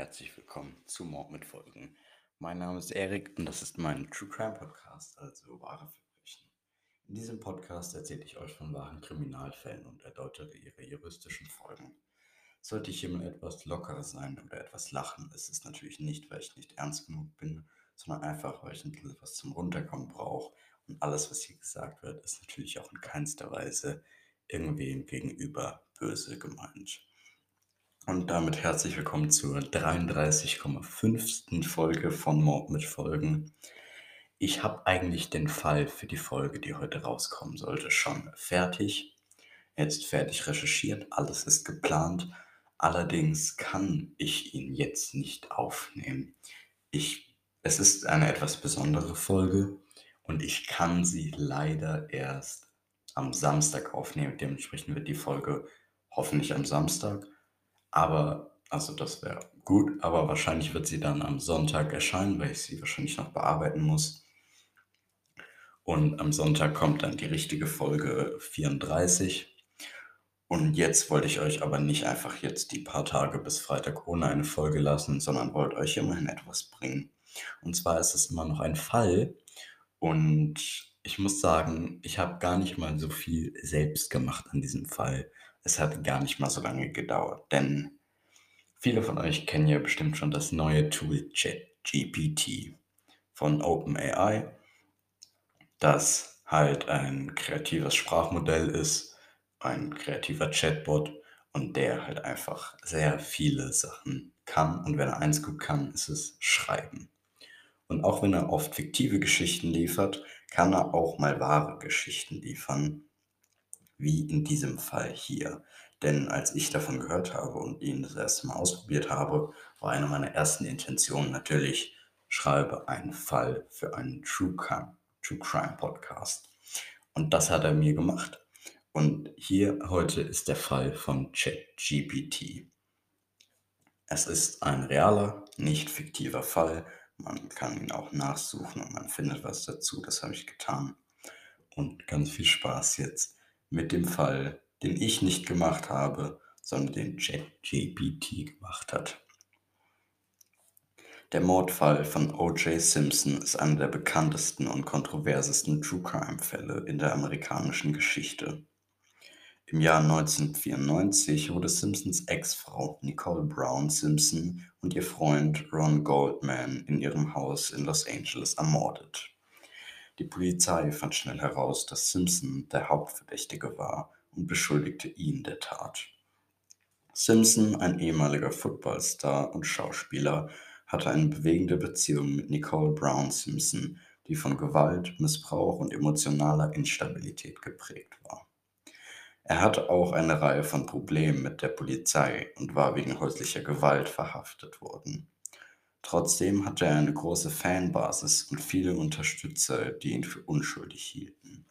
herzlich willkommen zu Mord mit Folgen. Mein Name ist Erik und das ist mein True Crime Podcast, also wahre Verbrechen. In diesem Podcast erzähle ich euch von wahren Kriminalfällen und erläutere ihre juristischen Folgen. Sollte ich hier mal etwas lockerer sein oder etwas lachen, ist es natürlich nicht, weil ich nicht ernst genug bin, sondern einfach, weil ich ein bisschen was zum Runterkommen brauche. Und alles, was hier gesagt wird, ist natürlich auch in keinster Weise irgendwem gegenüber böse gemeint. Und damit herzlich willkommen zur 33,5. Folge von Mord mit Folgen. Ich habe eigentlich den Fall für die Folge, die heute rauskommen sollte, schon fertig. Jetzt fertig recherchiert, alles ist geplant. Allerdings kann ich ihn jetzt nicht aufnehmen. Ich, es ist eine etwas besondere Folge und ich kann sie leider erst am Samstag aufnehmen. Dementsprechend wird die Folge hoffentlich am Samstag aber, also das wäre gut, aber wahrscheinlich wird sie dann am Sonntag erscheinen, weil ich sie wahrscheinlich noch bearbeiten muss. Und am Sonntag kommt dann die richtige Folge 34. Und jetzt wollte ich euch aber nicht einfach jetzt die paar Tage bis Freitag ohne eine Folge lassen, sondern wollte euch immerhin etwas bringen. Und zwar ist es immer noch ein Fall. Und ich muss sagen, ich habe gar nicht mal so viel selbst gemacht an diesem Fall es hat gar nicht mal so lange gedauert, denn viele von euch kennen ja bestimmt schon das neue Tool ChatGPT von OpenAI, das halt ein kreatives Sprachmodell ist, ein kreativer Chatbot und der halt einfach sehr viele Sachen kann. Und wenn er eins gut kann, ist es schreiben. Und auch wenn er oft fiktive Geschichten liefert, kann er auch mal wahre Geschichten liefern wie in diesem Fall hier. Denn als ich davon gehört habe und ihn das erste Mal ausprobiert habe, war eine meiner ersten Intentionen natürlich, schreibe einen Fall für einen True Crime, True Crime Podcast. Und das hat er mir gemacht. Und hier heute ist der Fall von ChatGPT. Es ist ein realer, nicht fiktiver Fall. Man kann ihn auch nachsuchen und man findet was dazu. Das habe ich getan. Und ganz viel Spaß jetzt mit dem Fall, den ich nicht gemacht habe, sondern den ChatGPT gemacht hat. Der Mordfall von O.J. Simpson ist einer der bekanntesten und kontroversesten True Crime-Fälle in der amerikanischen Geschichte. Im Jahr 1994 wurde Simpsons Ex-Frau Nicole Brown Simpson und ihr Freund Ron Goldman in ihrem Haus in Los Angeles ermordet. Die Polizei fand schnell heraus, dass Simpson der Hauptverdächtige war und beschuldigte ihn der Tat. Simpson, ein ehemaliger Footballstar und Schauspieler, hatte eine bewegende Beziehung mit Nicole Brown Simpson, die von Gewalt, Missbrauch und emotionaler Instabilität geprägt war. Er hatte auch eine Reihe von Problemen mit der Polizei und war wegen häuslicher Gewalt verhaftet worden. Trotzdem hatte er eine große Fanbasis und viele Unterstützer, die ihn für unschuldig hielten.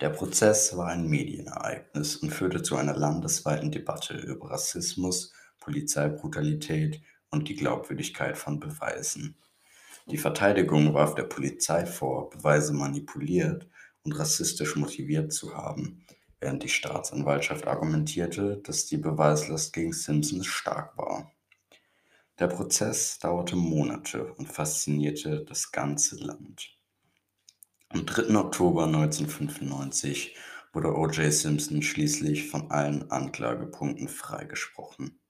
Der Prozess war ein Medienereignis und führte zu einer landesweiten Debatte über Rassismus, Polizeibrutalität und die Glaubwürdigkeit von Beweisen. Die Verteidigung warf der Polizei vor, Beweise manipuliert und rassistisch motiviert zu haben, während die Staatsanwaltschaft argumentierte, dass die Beweislast gegen Simpsons stark war. Der Prozess dauerte Monate und faszinierte das ganze Land. Am 3. Oktober 1995 wurde O.J. Simpson schließlich von allen Anklagepunkten freigesprochen.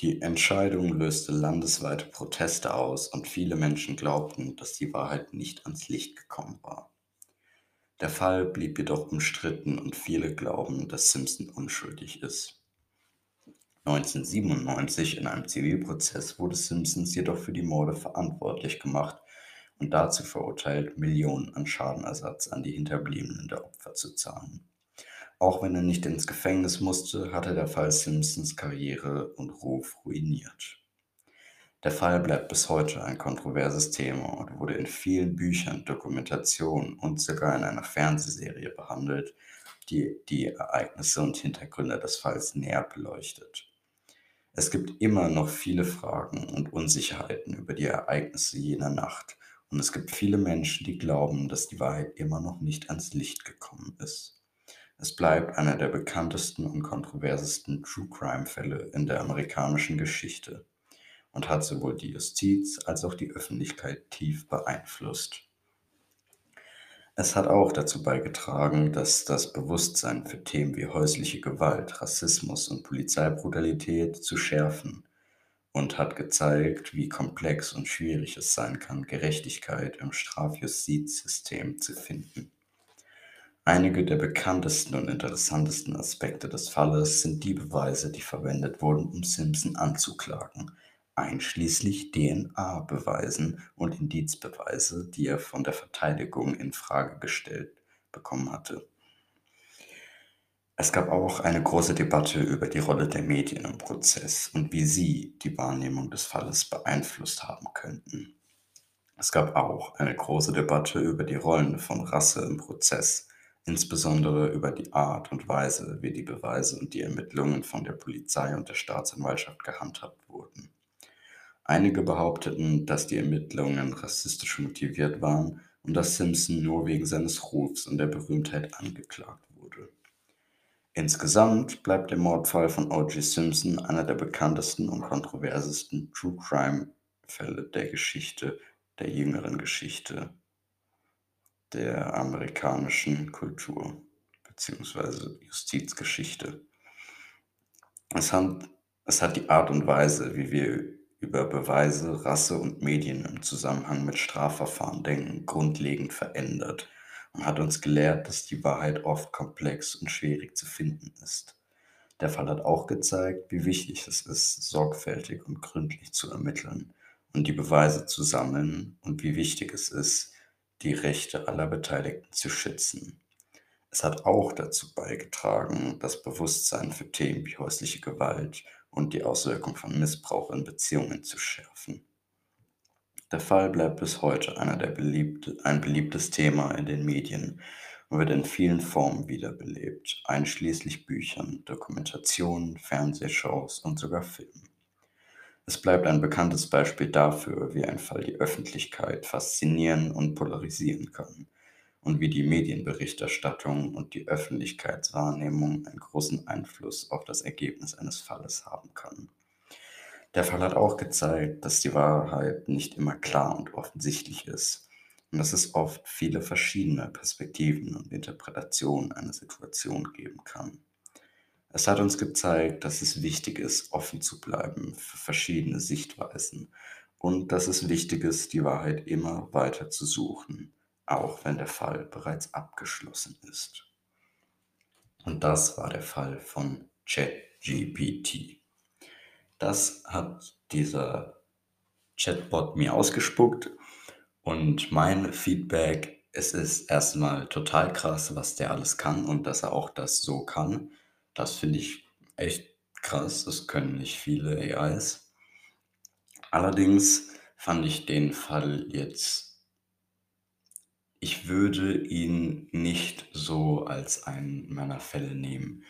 Die Entscheidung löste landesweite Proteste aus und viele Menschen glaubten, dass die Wahrheit nicht ans Licht gekommen war. Der Fall blieb jedoch umstritten und viele glauben, dass Simpson unschuldig ist. 1997 in einem Zivilprozess wurde Simpsons jedoch für die Morde verantwortlich gemacht und dazu verurteilt, Millionen an Schadenersatz an die Hinterbliebenen der Opfer zu zahlen. Auch wenn er nicht ins Gefängnis musste, hatte der Fall Simpsons Karriere und Ruf ruiniert. Der Fall bleibt bis heute ein kontroverses Thema und wurde in vielen Büchern, Dokumentationen und sogar in einer Fernsehserie behandelt, die die Ereignisse und Hintergründe des Falls näher beleuchtet. Es gibt immer noch viele Fragen und Unsicherheiten über die Ereignisse jener Nacht und es gibt viele Menschen, die glauben, dass die Wahrheit immer noch nicht ans Licht gekommen ist. Es bleibt einer der bekanntesten und kontroversesten True Crime Fälle in der amerikanischen Geschichte. Und hat sowohl die Justiz als auch die Öffentlichkeit tief beeinflusst. Es hat auch dazu beigetragen, dass das Bewusstsein für Themen wie häusliche Gewalt, Rassismus und Polizeibrutalität zu schärfen und hat gezeigt, wie komplex und schwierig es sein kann, Gerechtigkeit im Strafjustizsystem zu finden. Einige der bekanntesten und interessantesten Aspekte des Falles sind die Beweise, die verwendet wurden, um Simpson anzuklagen, einschließlich DNA-Beweisen und Indizbeweise, die er von der Verteidigung in Frage gestellt bekommen hatte. Es gab auch eine große Debatte über die Rolle der Medien im Prozess und wie sie die Wahrnehmung des Falles beeinflusst haben könnten. Es gab auch eine große Debatte über die Rollen von Rasse im Prozess, insbesondere über die Art und Weise, wie die Beweise und die Ermittlungen von der Polizei und der Staatsanwaltschaft gehandhabt wurden. Einige behaupteten, dass die Ermittlungen rassistisch motiviert waren und dass Simpson nur wegen seines Rufs und der Berühmtheit angeklagt wurde. Insgesamt bleibt der Mordfall von O.J. Simpson einer der bekanntesten und kontroversesten True Crime Fälle der Geschichte, der jüngeren Geschichte der amerikanischen Kultur bzw. Justizgeschichte. Es hat, es hat die Art und Weise, wie wir über Beweise, Rasse und Medien im Zusammenhang mit Strafverfahren denken, grundlegend verändert und hat uns gelehrt, dass die Wahrheit oft komplex und schwierig zu finden ist. Der Fall hat auch gezeigt, wie wichtig es ist, sorgfältig und gründlich zu ermitteln und die Beweise zu sammeln und wie wichtig es ist, die Rechte aller Beteiligten zu schützen. Es hat auch dazu beigetragen, das Bewusstsein für Themen wie häusliche Gewalt und die Auswirkung von Missbrauch in Beziehungen zu schärfen. Der Fall bleibt bis heute einer der beliebte, ein beliebtes Thema in den Medien und wird in vielen Formen wiederbelebt, einschließlich Büchern, Dokumentationen, Fernsehshows und sogar Filmen. Es bleibt ein bekanntes Beispiel dafür, wie ein Fall die Öffentlichkeit faszinieren und polarisieren kann und wie die Medienberichterstattung und die Öffentlichkeitswahrnehmung einen großen Einfluss auf das Ergebnis eines Falles haben kann. Der Fall hat auch gezeigt, dass die Wahrheit nicht immer klar und offensichtlich ist und dass es oft viele verschiedene Perspektiven und Interpretationen einer Situation geben kann. Es hat uns gezeigt, dass es wichtig ist, offen zu bleiben für verschiedene Sichtweisen und dass es wichtig ist, die Wahrheit immer weiter zu suchen auch wenn der Fall bereits abgeschlossen ist. Und das war der Fall von ChatGPT. Das hat dieser Chatbot mir ausgespuckt und mein Feedback, es ist erstmal total krass, was der alles kann und dass er auch das so kann. Das finde ich echt krass, das können nicht viele AIs. Allerdings fand ich den Fall jetzt ich würde ihn nicht so als einen meiner Fälle nehmen.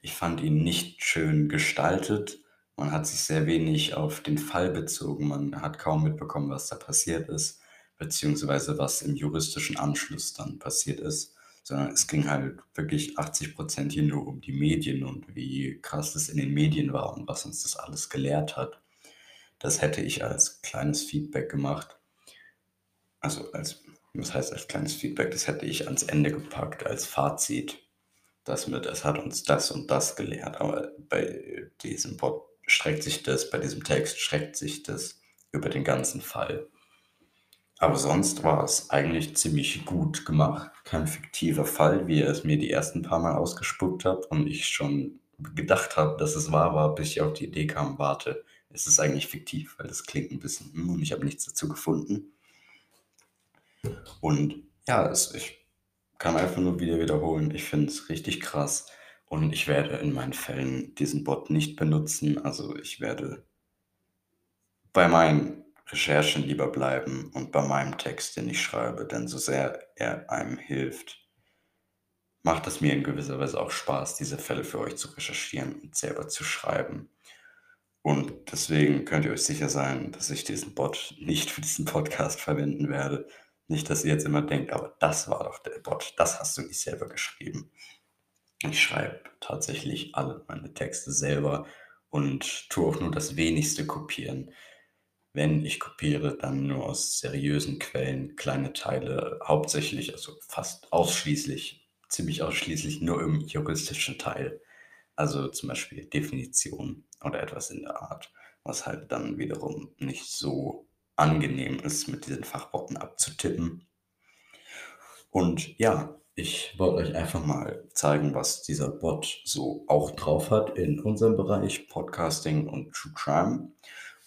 Ich fand ihn nicht schön gestaltet. Man hat sich sehr wenig auf den Fall bezogen. Man hat kaum mitbekommen, was da passiert ist, beziehungsweise was im juristischen Anschluss dann passiert ist, sondern es ging halt wirklich 80 Prozent hier nur um die Medien und wie krass es in den Medien war und was uns das alles gelehrt hat. Das hätte ich als kleines Feedback gemacht. Also als was heißt als kleines Feedback, das hätte ich ans Ende gepackt als Fazit. Das mit, es hat uns das und das gelehrt. Aber bei diesem Bot streckt sich das, bei diesem Text streckt sich das über den ganzen Fall. Aber sonst war es eigentlich ziemlich gut gemacht. Kein fiktiver Fall, wie er es mir die ersten paar Mal ausgespuckt hat und ich schon gedacht habe, dass es wahr war, bis ich auf die Idee kam, warte, ist es eigentlich fiktiv, weil das klingt ein bisschen, hm, und ich habe nichts dazu gefunden. Und ja, es, ich kann einfach nur wieder wiederholen. Ich finde es richtig krass. Und ich werde in meinen Fällen diesen Bot nicht benutzen. Also ich werde bei meinen Recherchen lieber bleiben und bei meinem Text, den ich schreibe. Denn so sehr er einem hilft, macht es mir in gewisser Weise auch Spaß, diese Fälle für euch zu recherchieren und selber zu schreiben. Und deswegen könnt ihr euch sicher sein, dass ich diesen Bot nicht für diesen Podcast verwenden werde, nicht, dass ihr jetzt immer denkt, aber das war doch der Bot, das hast du nicht selber geschrieben. Ich schreibe tatsächlich alle meine Texte selber und tue auch nur das wenigste kopieren. Wenn ich kopiere, dann nur aus seriösen Quellen, kleine Teile, hauptsächlich, also fast ausschließlich, ziemlich ausschließlich nur im juristischen Teil. Also zum Beispiel Definition oder etwas in der Art, was halt dann wiederum nicht so angenehm ist, mit diesen Fachworten abzutippen. Und ja, ich wollte euch einfach mal zeigen, was dieser Bot so auch drauf hat in unserem Bereich Podcasting und True Crime.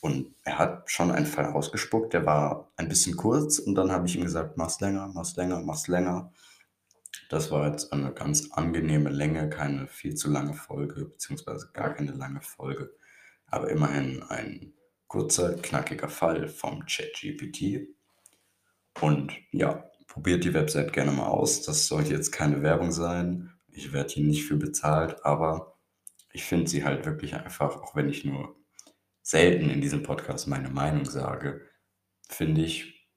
Und er hat schon einen Fall ausgespuckt, der war ein bisschen kurz und dann habe ich ihm gesagt, mach's länger, mach's länger, mach's länger. Das war jetzt eine ganz angenehme Länge, keine viel zu lange Folge, beziehungsweise gar keine lange Folge, aber immerhin ein kurzer, knackiger Fall vom ChatGPT. Und ja, probiert die Website gerne mal aus. Das sollte jetzt keine Werbung sein. Ich werde hier nicht für bezahlt, aber ich finde sie halt wirklich einfach, auch wenn ich nur selten in diesem Podcast meine Meinung sage, finde ich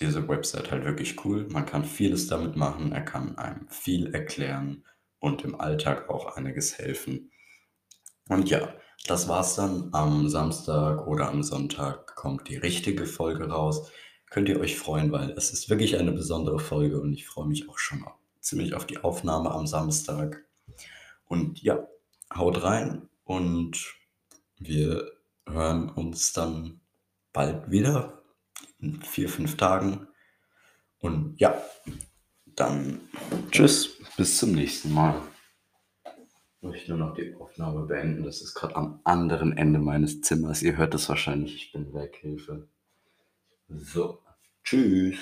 diese Website halt wirklich cool. Man kann vieles damit machen, er kann einem viel erklären und im Alltag auch einiges helfen. Und ja, das war's dann. Am Samstag oder am Sonntag kommt die richtige Folge raus. Könnt ihr euch freuen, weil es ist wirklich eine besondere Folge und ich freue mich auch schon ziemlich auf die Aufnahme am Samstag. Und ja, haut rein und wir hören uns dann bald wieder, in vier, fünf Tagen. Und ja, dann tschüss, bis zum nächsten Mal. Ich möchte nur noch die Aufnahme beenden. Das ist gerade am anderen Ende meines Zimmers. Ihr hört es wahrscheinlich, ich bin weg, Hilfe. So, tschüss.